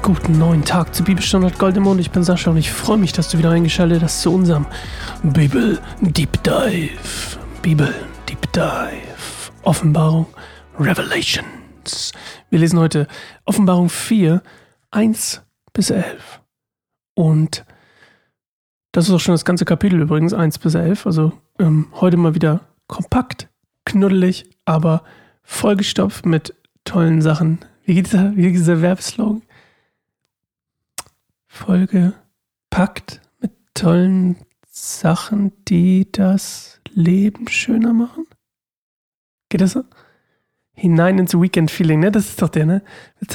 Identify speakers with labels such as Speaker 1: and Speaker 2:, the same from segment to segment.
Speaker 1: Guten neuen Tag zu Bibelstunde Goldemond. Ich bin Sascha und ich freue mich, dass du wieder eingeschaltet hast zu unserem Bibel Deep Dive. Bibel Deep Dive. Offenbarung Revelations. Wir lesen heute Offenbarung 4, 1 bis 11. Und das ist auch schon das ganze Kapitel übrigens, 1 bis 11. Also ähm, heute mal wieder kompakt, knuddelig, aber vollgestopft mit tollen Sachen. Wie geht dieser, wie geht dieser Werbeslogan? Folge packt mit tollen Sachen, die das Leben schöner machen? Geht das so? Hinein ins Weekend-Feeling, ne? Das ist doch der, ne? Ich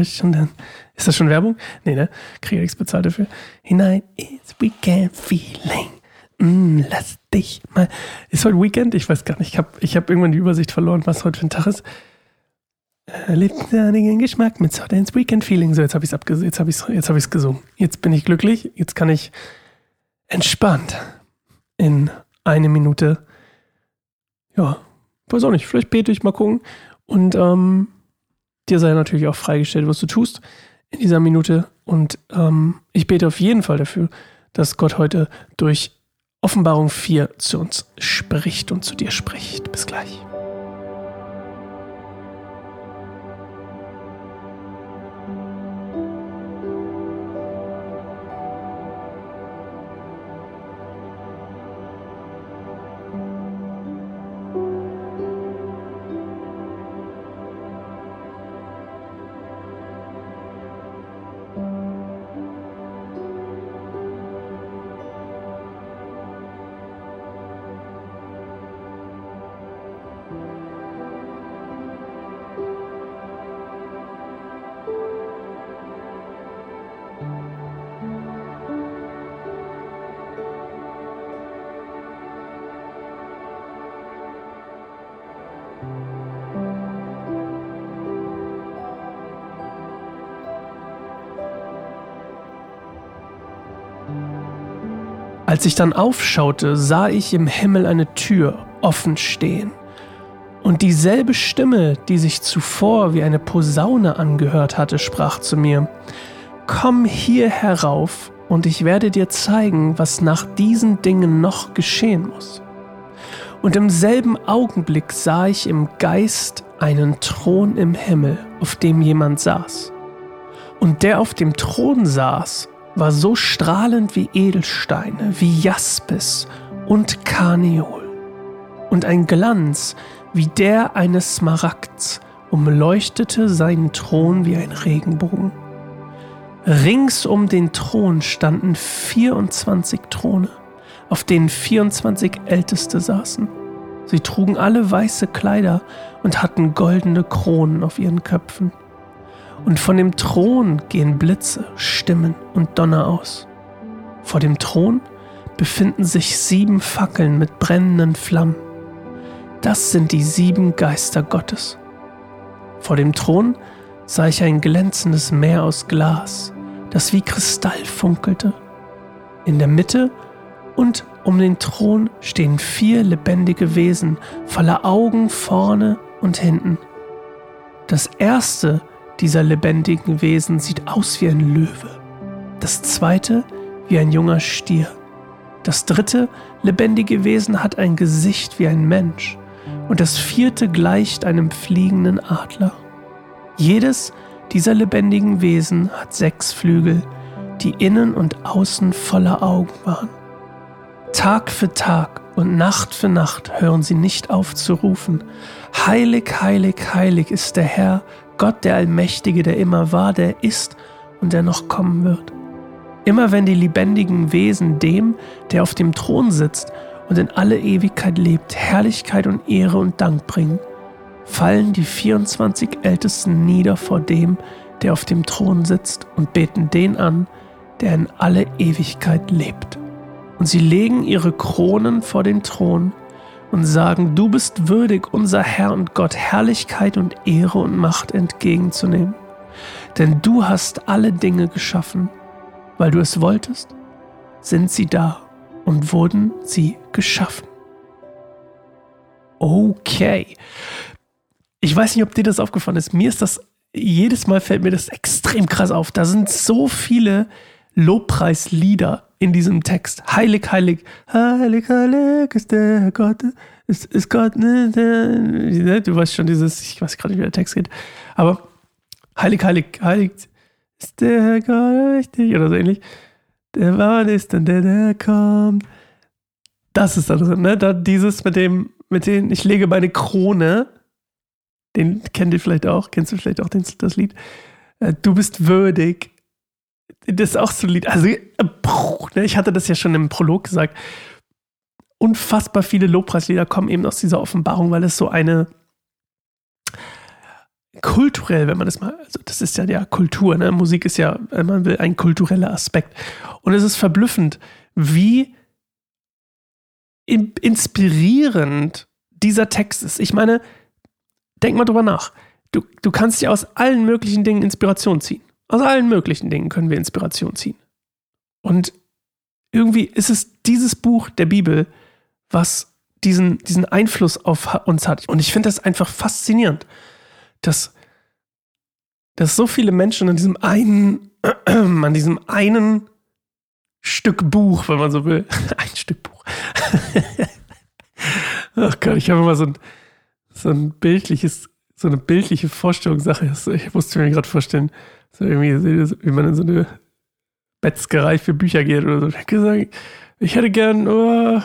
Speaker 1: ich. Ist das schon Werbung? Nee, ne? Kriege nichts bezahlt dafür. Hinein ins Weekend-Feeling. Mm, lass dich mal. Ist heute Weekend? Ich weiß gar nicht. Ich habe ich hab irgendwann die Übersicht verloren, was heute für ein Tag ist. Erlebt den Geschmack mit Soda ins Weekend-Feeling. So, jetzt habe ich es. Jetzt habe ich es jetzt hab gesungen. Jetzt bin ich glücklich. Jetzt kann ich entspannt in eine Minute. Ja, weiß auch nicht. Vielleicht bete ich mal gucken. Und ähm, dir sei natürlich auch freigestellt, was du tust in dieser Minute. Und ähm, ich bete auf jeden Fall dafür, dass Gott heute durch Offenbarung 4 zu uns spricht und zu dir spricht. Bis gleich. Als ich dann aufschaute, sah ich im Himmel eine Tür offen stehen. Und dieselbe Stimme, die sich zuvor wie eine Posaune angehört hatte, sprach zu mir, Komm hier herauf, und ich werde dir zeigen, was nach diesen Dingen noch geschehen muss. Und im selben Augenblick sah ich im Geist einen Thron im Himmel, auf dem jemand saß. Und der auf dem Thron saß, war so strahlend wie Edelsteine, wie Jaspis und Karneol. Und ein Glanz wie der eines Smaragds umleuchtete seinen Thron wie ein Regenbogen. Rings um den Thron standen 24 Throne, auf denen 24 Älteste saßen. Sie trugen alle weiße Kleider und hatten goldene Kronen auf ihren Köpfen und von dem Thron gehen Blitze, Stimmen und Donner aus. Vor dem Thron befinden sich sieben Fackeln mit brennenden Flammen. Das sind die sieben Geister Gottes. Vor dem Thron sah ich ein glänzendes Meer aus Glas, das wie Kristall funkelte. In der Mitte und um den Thron stehen vier lebendige Wesen voller Augen vorne und hinten. Das erste dieser lebendigen Wesen sieht aus wie ein Löwe, das zweite wie ein junger Stier. Das dritte lebendige Wesen hat ein Gesicht wie ein Mensch und das vierte gleicht einem fliegenden Adler. Jedes dieser lebendigen Wesen hat sechs Flügel, die innen und außen voller Augen waren. Tag für Tag und Nacht für Nacht hören sie nicht auf zu rufen, Heilig, heilig, heilig ist der Herr, Gott der Allmächtige, der immer war, der ist und der noch kommen wird. Immer wenn die lebendigen Wesen dem, der auf dem Thron sitzt und in alle Ewigkeit lebt, Herrlichkeit und Ehre und Dank bringen, fallen die 24 Ältesten nieder vor dem, der auf dem Thron sitzt und beten den an, der in alle Ewigkeit lebt. Und sie legen ihre Kronen vor den Thron und sagen, du bist würdig, unser Herr und Gott, Herrlichkeit und Ehre und Macht entgegenzunehmen. Denn du hast alle Dinge geschaffen, weil du es wolltest, sind sie da und wurden sie geschaffen. Okay. Ich weiß nicht, ob dir das aufgefallen ist. Mir ist das jedes Mal fällt mir das extrem krass auf. Da sind so viele Lobpreislieder in diesem Text. Heilig, heilig, heilig, heilig ist der Gott, ist, ist Gott, ne, der, du weißt schon dieses, ich weiß gerade nicht, wie der Text geht, aber heilig, heilig, heilig ist der Gott richtig oder so ähnlich. Der war ist und der, der kommt. Das ist da drin, ne? Da dieses mit dem, mit dem, ich lege meine Krone, den kennt ihr vielleicht auch, kennst du vielleicht auch den, das Lied? Äh, du bist würdig. Das ist auch so ein Lied. Also, ne, ich hatte das ja schon im Prolog gesagt. Unfassbar viele Lobpreislieder kommen eben aus dieser Offenbarung, weil es so eine kulturell, wenn man das mal, also das ist ja ja Kultur, ne? Musik ist ja, wenn man will, ein kultureller Aspekt. Und es ist verblüffend, wie inspirierend dieser Text ist. Ich meine, denk mal drüber nach. Du, du kannst dir aus allen möglichen Dingen Inspiration ziehen. Aus allen möglichen Dingen können wir Inspiration ziehen. Und irgendwie ist es dieses Buch der Bibel, was diesen, diesen Einfluss auf uns hat. Und ich finde das einfach faszinierend, dass, dass so viele Menschen an diesem einen, an diesem einen Stück Buch, wenn man so will, ein Stück Buch. Ach Gott, ich habe immer so ein, so ein bildliches, so eine bildliche Vorstellungssache. Ich musste mir gerade vorstellen, so irgendwie, wie man in so eine Metzgerei für Bücher geht oder so. Ich hätte gesagt, ich hätte gern, oh,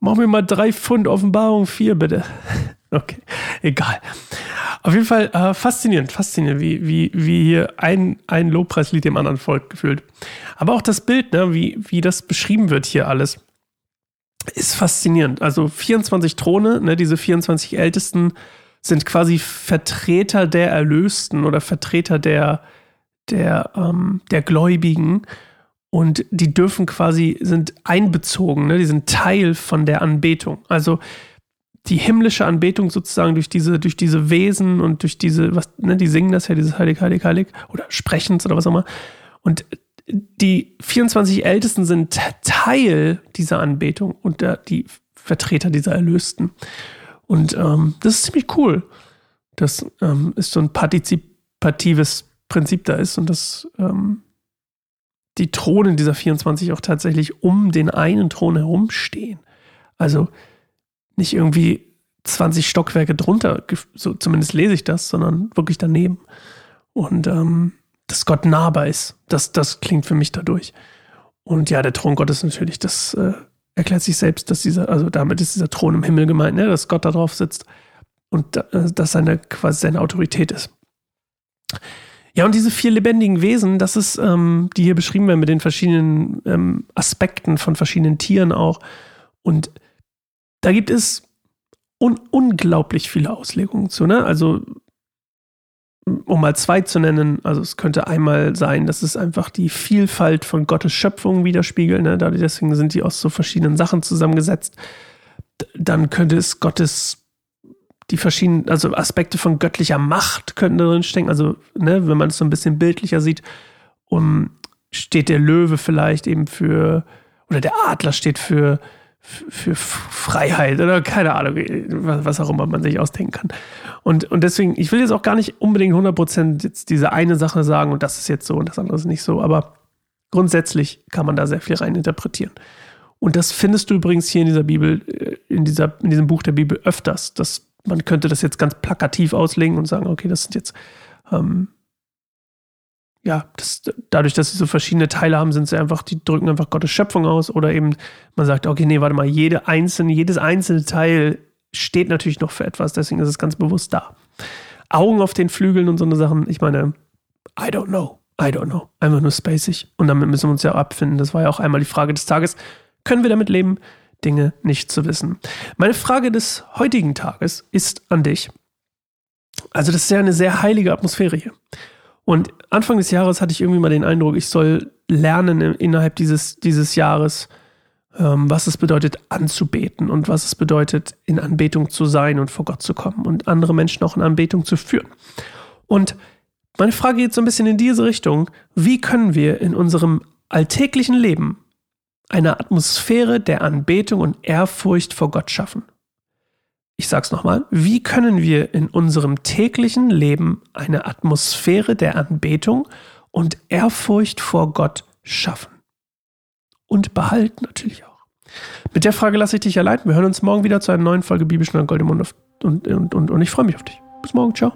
Speaker 1: mach mir mal drei Pfund Offenbarung, vier bitte. Okay, egal. Auf jeden Fall äh, faszinierend, faszinierend, wie, wie, wie hier ein, ein Lobpreislied dem anderen folgt gefühlt. Aber auch das Bild, ne, wie, wie das beschrieben wird hier alles ist faszinierend. Also 24 Throne, ne, diese 24 Ältesten sind quasi Vertreter der Erlösten oder Vertreter der, der, ähm, der Gläubigen. Und die dürfen quasi, sind einbezogen, ne? die sind Teil von der Anbetung. Also die himmlische Anbetung sozusagen durch diese, durch diese Wesen und durch diese, was, ne, die singen das ja, dieses Heilig, Heilig, Heilig oder Sprechens oder was auch immer. Und die 24 Ältesten sind Teil dieser Anbetung und der, die Vertreter dieser Erlösten. Und ähm, das ist ziemlich cool. Das ähm, ist so ein partizipatives Prinzip da ist und dass ähm, die Thronen dieser 24 auch tatsächlich um den einen Thron herumstehen. Also nicht irgendwie 20 Stockwerke drunter, so zumindest lese ich das, sondern wirklich daneben. Und ähm, dass Gott nahbar ist. Das, das klingt für mich dadurch. Und ja, der Thron Gottes natürlich, das äh, erklärt sich selbst, dass dieser, also damit ist dieser Thron im Himmel gemeint, ne, dass Gott da drauf sitzt und äh, dass seine quasi seine Autorität ist. Ja, und diese vier lebendigen Wesen, das ist, ähm, die hier beschrieben werden mit den verschiedenen ähm, Aspekten von verschiedenen Tieren auch. Und da gibt es un unglaublich viele Auslegungen zu. Ne? Also um mal zwei zu nennen, also es könnte einmal sein, dass es einfach die Vielfalt von Gottes Schöpfung widerspiegelt, ne? deswegen sind die aus so verschiedenen Sachen zusammengesetzt. Dann könnte es Gottes die verschiedenen, also Aspekte von göttlicher Macht könnten darin stecken. Also, ne, wenn man es so ein bisschen bildlicher sieht, um, steht der Löwe vielleicht eben für, oder der Adler steht für für Freiheit oder keine Ahnung, was auch immer man sich ausdenken kann. Und, und deswegen, ich will jetzt auch gar nicht unbedingt 100% jetzt diese eine Sache sagen und das ist jetzt so und das andere ist nicht so, aber grundsätzlich kann man da sehr viel rein interpretieren. Und das findest du übrigens hier in dieser Bibel, äh, in, dieser, in diesem Buch der Bibel öfters. Dass man könnte das jetzt ganz plakativ auslegen und sagen, okay, das sind jetzt ähm, ja, das, dadurch, dass sie so verschiedene Teile haben, sind sie einfach, die drücken einfach Gottes Schöpfung aus oder eben man sagt, okay, nee, warte mal, jede einzelne, jedes einzelne Teil steht natürlich noch für etwas, deswegen ist es ganz bewusst da. Augen auf den Flügeln und so eine Sachen, ich meine, I don't know, I don't know, einfach nur spacig und damit müssen wir uns ja abfinden. Das war ja auch einmal die Frage des Tages, können wir damit leben, Dinge nicht zu wissen? Meine Frage des heutigen Tages ist an dich. Also das ist ja eine sehr heilige Atmosphäre hier. Und Anfang des Jahres hatte ich irgendwie mal den Eindruck, ich soll lernen innerhalb dieses, dieses Jahres, ähm, was es bedeutet, anzubeten und was es bedeutet, in Anbetung zu sein und vor Gott zu kommen und andere Menschen auch in Anbetung zu führen. Und meine Frage geht so ein bisschen in diese Richtung. Wie können wir in unserem alltäglichen Leben eine Atmosphäre der Anbetung und Ehrfurcht vor Gott schaffen? ich sag's nochmal, wie können wir in unserem täglichen Leben eine Atmosphäre der Anbetung und Ehrfurcht vor Gott schaffen? Und behalten natürlich auch. Mit der Frage lasse ich dich allein. Wir hören uns morgen wieder zu einer neuen Folge Bibelstunde Gold im Mund und, und, und, und ich freue mich auf dich. Bis morgen. Ciao.